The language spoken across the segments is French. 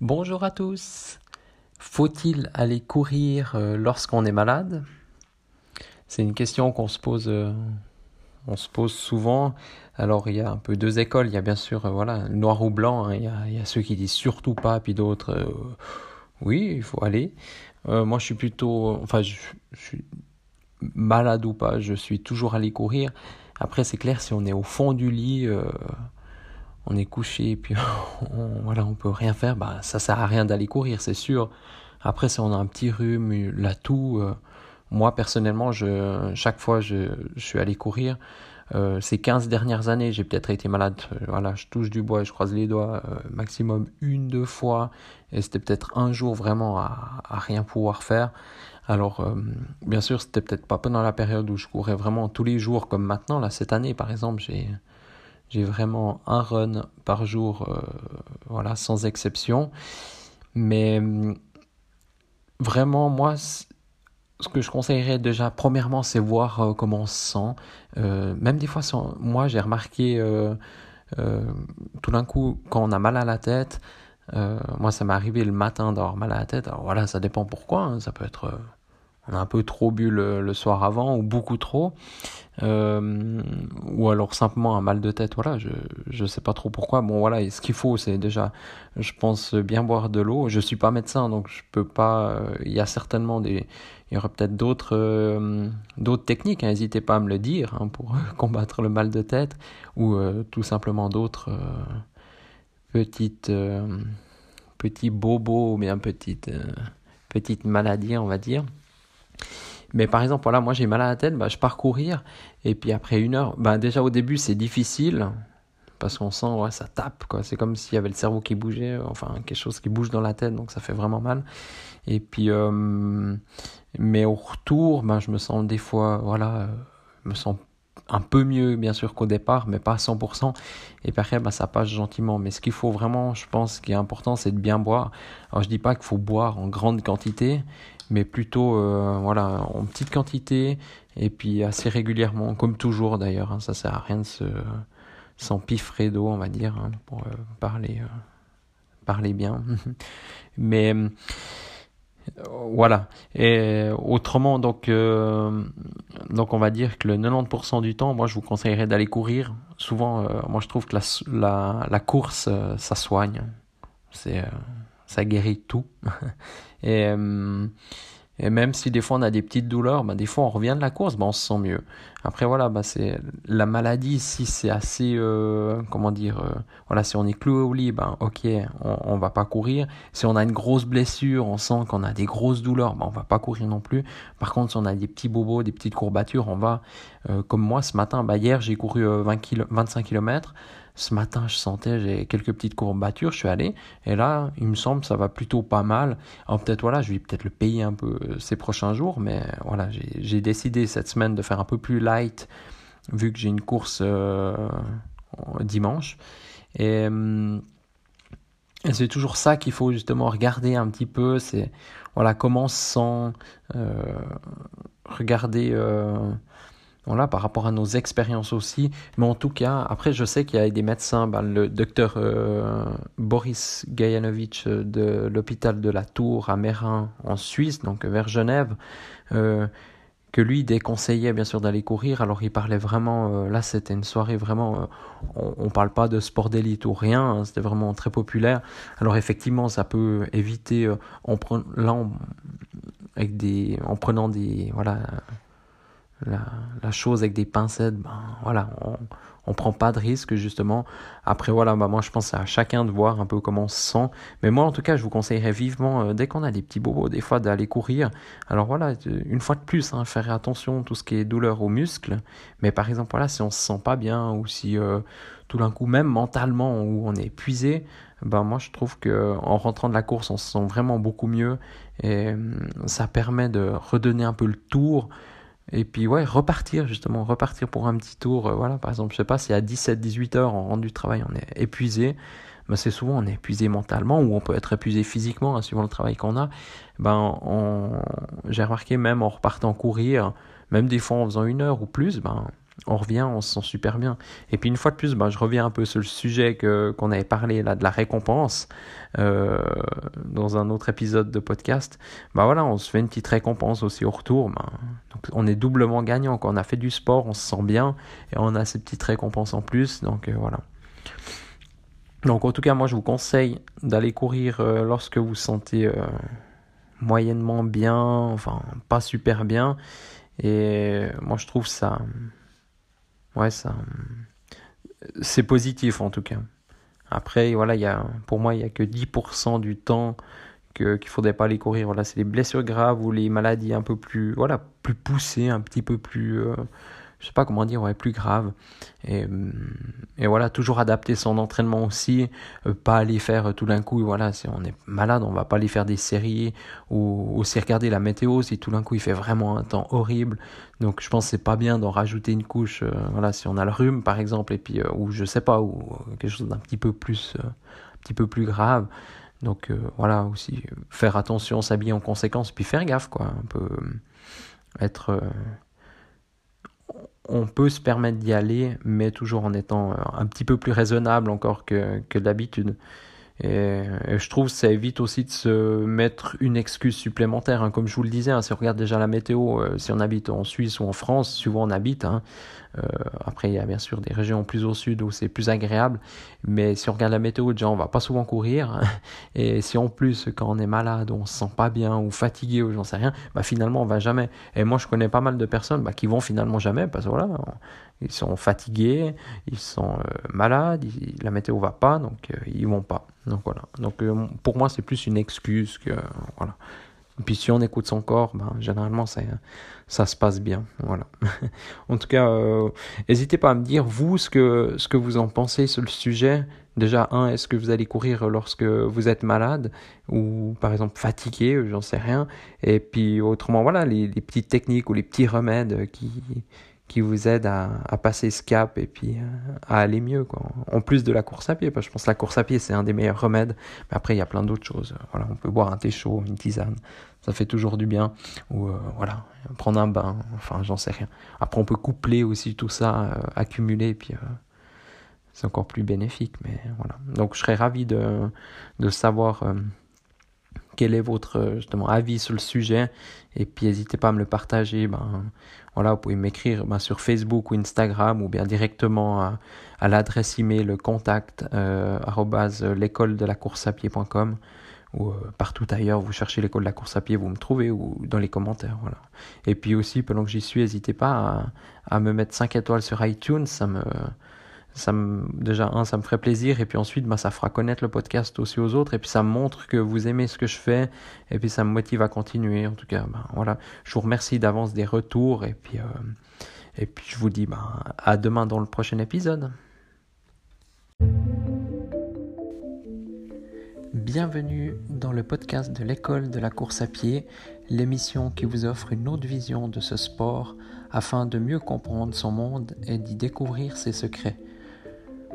Bonjour à tous. Faut-il aller courir euh, lorsqu'on est malade? C'est une question qu'on se pose, euh, on se pose souvent. Alors il y a un peu deux écoles. Il y a bien sûr, euh, voilà, noir ou blanc. Hein. Il, y a, ceux qui disent surtout pas, puis d'autres, oui, il faut aller. moi, je suis plutôt, enfin, je, suis malade ou pas, je suis toujours allé courir. Après, c'est clair, si on est au fond du lit on est couché et puis on, voilà, on peut rien faire, bah, ça sert à rien d'aller courir, c'est sûr. Après, si on a un petit rhume, la toux, euh, moi personnellement, je, chaque fois je, suis allé courir. Euh, ces 15 dernières années, j'ai peut-être été malade. Euh, voilà, je touche du bois je croise les doigts maximum une, deux fois. Et c'était peut-être un jour vraiment à, à rien pouvoir faire. Alors, bien sûr, c'était peut-être pas pendant la période où je courais vraiment tous les jours comme maintenant. Là, cette année, par exemple, j'ai j'ai vraiment un run par jour, euh, voilà, sans exception. Mais hum, vraiment, moi, ce que je conseillerais déjà, premièrement, c'est voir euh, comment on se sent. Euh, même des fois, moi, j'ai remarqué tout d'un coup, quand on a mal à la tête, moi, ça m'est arrivé le matin d'avoir mal à la tête. Alors voilà, ça dépend pourquoi. Hein. ça peut être un peu trop bu le, soir avant ou beaucoup trop, euh, ou alors simplement un mal de tête. Voilà, je je sais pas trop pourquoi. Bon voilà, ce qu'il faut, c'est déjà, je pense bien boire de l'eau. Je suis pas médecin, donc je peux pas. Euh, il y a certainement des, il y aura peut-être d'autres euh, techniques. Hein, n'hésitez pas à me le dire hein, pour combattre le mal de tête ou tout simplement d'autres petites petits bobos ou bien petites petites maladies, on va dire. Mais par exemple, voilà, moi j'ai mal à la tête, bah, je pars courir, et puis après une heure, bah, déjà au début c'est difficile, parce qu'on sent, ouais, ça tape, quoi. C'est comme s'il y avait le cerveau qui bougeait, enfin quelque chose qui bouge dans la tête, donc ça fait vraiment mal. Et puis, euh, mais au retour, bah, je me sens des fois, voilà, je me sens un peu mieux bien sûr qu'au départ, mais pas à 100%. Et après, bah, ça passe gentiment. Mais ce qu'il faut vraiment, je pense, qui est important, c'est de bien boire. Alors je dis pas qu'il faut boire en grande quantité, mais plutôt euh, voilà en petite quantité et puis assez régulièrement, comme toujours d'ailleurs. Hein, ça sert à rien de se s'empiffrer d'eau, on va dire, hein, pour euh, parler euh, parler bien. mais voilà. Et autrement, donc, donc on va dire que le 90% du temps, moi je vous conseillerais d'aller courir. Souvent, moi je trouve que la, la, course, ça soigne. C'est ça guérit tout. euh, et même si des fois on a des petites douleurs, bah, des fois on revient de la course, bah, on se sent mieux. Après voilà, bah, c'est la maladie si c'est assez, euh, comment dire, euh, voilà, si on est cloué au lit, bah, ok, on, on va pas courir. Si on a une grosse blessure, on sent qu'on a des grosses douleurs, bah, on va pas courir non plus. Par contre, si on a des petits bobos, des petites courbatures, on va, comme moi ce matin, bah, hier j'ai couru 20 km, 25 km. Ce matin, je sentais, j'ai quelques petites courbatures, je suis allé, et là, il me semble, ça va plutôt pas mal. Alors peut-être, voilà, je vais peut-être le payer un peu euh, ces prochains jours, mais voilà, j'ai décidé cette semaine de faire un peu plus light, vu que j'ai une course euh, dimanche. Et, euh, et c'est toujours ça qu'il faut justement regarder un petit peu, c'est, voilà, comment sans regarder voilà, par rapport à nos expériences aussi. Mais en tout cas, après, je sais qu'il y a des médecins, ben, le docteur euh, Boris Gajanovic euh, de l'hôpital de la Tour à Mérin en Suisse, donc vers Genève, euh, que lui déconseillait bien sûr d'aller courir. Alors il parlait vraiment, là c'était une soirée vraiment, on, on parle pas de sport d'élite ou rien, hein, c'était vraiment très populaire. Alors effectivement, ça peut éviter, en, en prenant des, voilà la, chose avec des pincettes, ben voilà, on, on prend pas de risque justement. Après voilà, ben moi je pense à chacun de voir un peu comment on se sent. Mais moi en tout cas, je vous conseillerais vivement euh, dès qu'on a des petits bobos, des fois d'aller courir. Alors voilà, une fois de plus, hein, faire attention à tout ce qui est douleur aux muscles. Mais par exemple voilà, si on se sent pas bien ou si euh, tout d'un coup même mentalement où on est épuisé, ben moi je trouve que en rentrant de la course, on se sent vraiment beaucoup mieux et hum, ça permet de redonner un peu le tour. Et puis ouais, repartir justement, repartir pour un petit tour. Euh, voilà, par exemple, je sais pas, si à 17-18 heures on rentre du travail, on est épuisé. Mais c'est souvent on est épuisé mentalement ou on peut être épuisé physiquement, hein, suivant le travail qu'on a. Ben, on... j'ai remarqué même en repartant courir, même des fois en faisant une heure ou plus, ben, on revient, on se sent super bien. Et puis une fois de plus, ben, je reviens un peu sur le sujet qu'on avait parlé là de la récompense euh, dans un autre épisode de podcast. Ben voilà, on se fait une petite récompense aussi au retour. Ben, on est doublement gagnant. Quand on a fait du sport, on se sent bien et on a ces petites récompenses en plus. Donc euh, voilà. Donc en tout cas, moi je vous conseille d'aller courir euh, lorsque vous sentez moyennement bien, enfin pas super bien. Et moi je trouve ça ouais, ça, c'est positif en tout cas. Après, voilà, y a, pour moi, il n'y a que 10% du temps qu'il ne faudrait pas aller courir. Voilà, c'est les blessures graves ou les maladies un peu plus, voilà, plus poussées, un petit peu plus, euh, je sais pas comment dire, ouais, plus grave. Et, mm, et voilà, toujours adapter son entraînement aussi, euh, pas aller faire tout d'un coup, voilà, si on est malade, on va pas aller faire des séries ou aussi regarder la météo si tout d'un coup il fait vraiment un temps horrible. Donc je pense que c'est pas bien d'en rajouter une couche, euh, voilà, si on a le rhume par exemple, et puis, euh, ou je sais pas, ou quelque chose d'un petit peu plus, un petit peu plus grave. Donc voilà, aussi faire attention, s'habiller en conséquence, puis faire gaffe, quoi, un peu être on peut se permettre d'y aller, mais toujours en étant euh, un petit peu plus raisonnable encore que, d'habitude. Et, je trouve que ça évite aussi de se mettre une excuse supplémentaire. Hein. Comme je vous le disais, hein, si on regarde déjà la météo, euh, si on habite en Suisse ou en France, souvent on habite. Hein, après, il y a bien sûr des régions plus au sud où c'est plus agréable. Mais si on regarde la météo, déjà, on va pas souvent courir. Et si en plus, quand on est malade, on se sent pas bien ou fatigué ou j'en sais rien, bah finalement, on va jamais. Et moi, je connais pas mal de personnes bah, qui vont finalement jamais parce que voilà, ils sont fatigués, ils sont euh, malades, la météo va pas, donc euh, ils vont pas. Donc voilà. Donc pour moi, c'est plus une excuse que voilà. Et puis si on écoute son corps, ben, généralement ça, ça se passe bien. Voilà. en tout cas, euh, n'hésitez pas à me dire, vous, ce que, ce que vous en pensez sur le sujet. Déjà, un, est-ce que vous allez courir lorsque vous êtes malade ou par exemple fatigué, j'en sais rien. Et puis autrement, voilà, les, les petites techniques ou les petits remèdes qui, qui vous aide à, passer ce cap et puis euh, à aller mieux. Quoi. En plus de la course à pied, parce que je pense que la course à pied, c'est un des meilleurs remèdes. Mais après, il y a plein d'autres choses. Voilà, on peut boire un thé chaud, une tisane, ça fait toujours du bien. Ou euh, voilà, prendre un bain, enfin, j'en sais rien. Après, on peut coupler aussi tout ça, euh, accumuler, et puis c'est encore plus bénéfique. Mais voilà. Donc, je serais ravi de, de savoir quel est votre justement avis sur le sujet. Et puis n'hésitez pas à me le partager. Ben voilà vous pouvez m'écrire ben, sur Facebook ou Instagram ou bien directement à, à l'adresse email contact euh, l'école de la course à pied.com ou euh, partout ailleurs vous cherchez l'école de la course à pied vous me trouvez ou dans les commentaires voilà. Et puis aussi pendant que j'y suis n'hésitez pas à, à me mettre 5 étoiles sur iTunes. Ça me ça me, déjà, un, ça me ferait plaisir, et puis ensuite, bah, ça fera connaître le podcast aussi aux autres, et puis ça montre que vous aimez ce que je fais, et puis ça me motive à continuer. En tout cas, bah, voilà, je vous remercie d'avance des retours, et puis, euh, je vous dis bah, à demain dans le prochain épisode. Bienvenue dans le podcast de l'école de la course à pied, l'émission qui vous offre une autre vision de ce sport afin de mieux comprendre son monde et d'y découvrir ses secrets.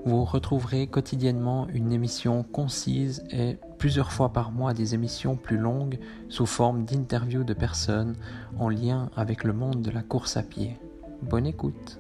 Vous retrouverez quotidiennement une émission concise et plusieurs fois par mois des émissions plus longues sous forme d'interviews de personnes en lien avec le monde de la course à pied. Bonne écoute